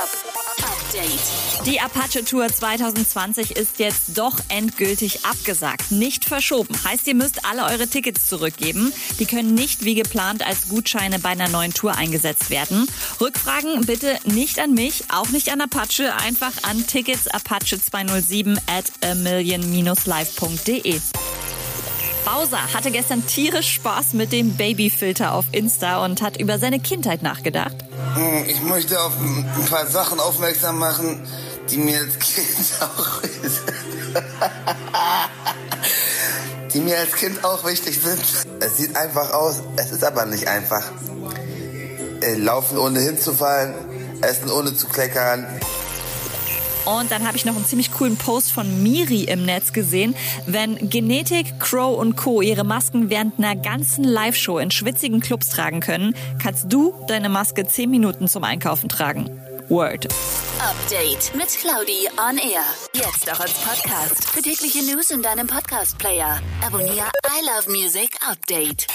Update. Die Apache Tour 2020 ist jetzt doch endgültig abgesagt, nicht verschoben. Heißt, ihr müsst alle eure Tickets zurückgeben. Die können nicht wie geplant als Gutscheine bei einer neuen Tour eingesetzt werden. Rückfragen bitte nicht an mich, auch nicht an Apache, einfach an ticketsapache207 at a million-live.de. Bowser hatte gestern tierisch Spaß mit dem Babyfilter auf Insta und hat über seine Kindheit nachgedacht. Hm, Ich möchte auf ein paar Sachen aufmerksam machen, die mir als Kind auch die mir als Kind auch wichtig sind. Es sieht einfach aus, es ist aber nicht einfach. Äh, Laufen ohne hinzufallen, essen ohne zu kleckern. Und dann habe ich noch einen ziemlich coolen Post von Miri im Netz gesehen. Wenn Genetik, Crow und Co. ihre Masken während einer ganzen Live-Show in schwitzigen Clubs tragen können, kannst du deine Maske 10 Minuten zum Einkaufen tragen. Word. Update mit Claudi on Air. Jetzt auch als Podcast. Für tägliche News in deinem Podcast-Player. Abonniere I Love Music Update.